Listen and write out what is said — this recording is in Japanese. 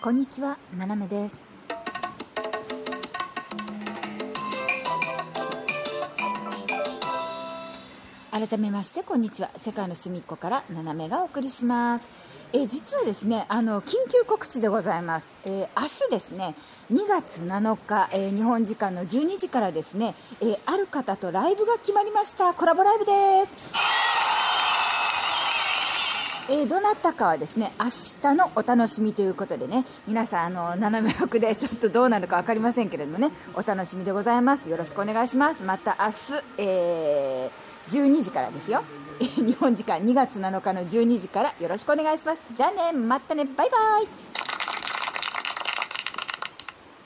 こんにちは、ななめです。改めましてこんにちは。世界の隅っこからななめがお送りします。え実はですねあの緊急告知でございます、えー明日ですね2月7日、えー日本時間の12時からですね、えーある方とライブが決まりました。コラボライブです。えーどなたかはですね明日のお楽しみということでね皆さんあの斜め奥でちょっとどうなるか分かりませんけれどもねお楽しみでございます。よろしくお願いします。また明日、えー12時からですよ。日本時間2月7日の12時からよろしくお願いします。じゃあねまたね。バイバイ。